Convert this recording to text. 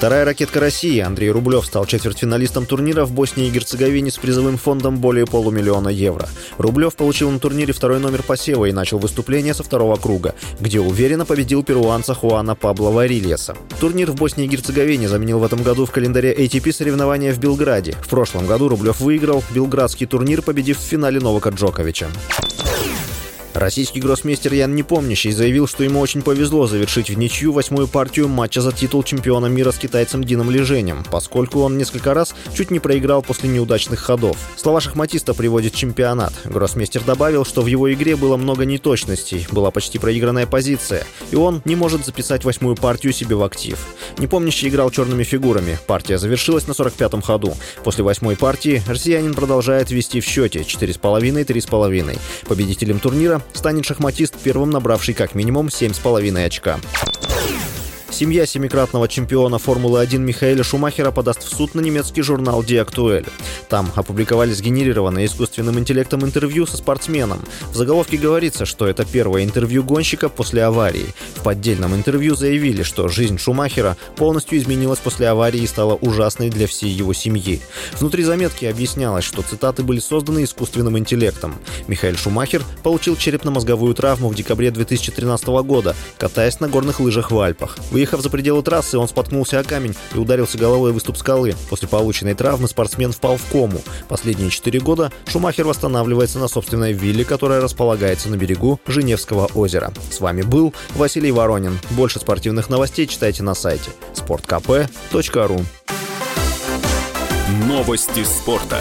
Вторая ракетка России Андрей Рублев стал четвертьфиналистом турнира в Боснии и Герцеговине с призовым фондом более полумиллиона евро. Рублев получил на турнире второй номер посева и начал выступление со второго круга, где уверенно победил перуанца Хуана Пабло Варильеса. Турнир в Боснии и Герцеговине заменил в этом году в календаре ATP соревнования в Белграде. В прошлом году Рублев выиграл белградский турнир, победив в финале Новака Джоковича. Российский гроссмейстер Ян Непомнящий заявил, что ему очень повезло завершить в ничью восьмую партию матча за титул чемпиона мира с китайцем Дином Леженем, поскольку он несколько раз чуть не проиграл после неудачных ходов. Слова шахматиста приводит чемпионат. Гроссмейстер добавил, что в его игре было много неточностей, была почти проигранная позиция, и он не может записать восьмую партию себе в актив. Непомнящий играл черными фигурами. Партия завершилась на 45-м ходу. После восьмой партии россиянин продолжает вести в счете 4,5-3,5. Победителем турнира станет шахматист, первым набравший как минимум 7,5 очка. Семья семикратного чемпиона Формулы-1 Михаэля Шумахера подаст в суд на немецкий журнал Die Aktuell. Там опубликовали сгенерированное искусственным интеллектом интервью со спортсменом. В заголовке говорится, что это первое интервью гонщика после аварии. В поддельном интервью заявили, что жизнь Шумахера полностью изменилась после аварии и стала ужасной для всей его семьи. Внутри заметки объяснялось, что цитаты были созданы искусственным интеллектом. Михаил Шумахер получил черепно-мозговую травму в декабре 2013 года, катаясь на горных лыжах в Альпах. Выехав за пределы трассы, он споткнулся о камень и ударился головой в выступ скалы. После полученной травмы спортсмен впал в кому. Последние четыре года Шумахер восстанавливается на собственной вилле, которая располагается на берегу Женевского озера. С вами был Василий Воронин. Больше спортивных новостей читайте на сайте sportkp.ru Новости спорта.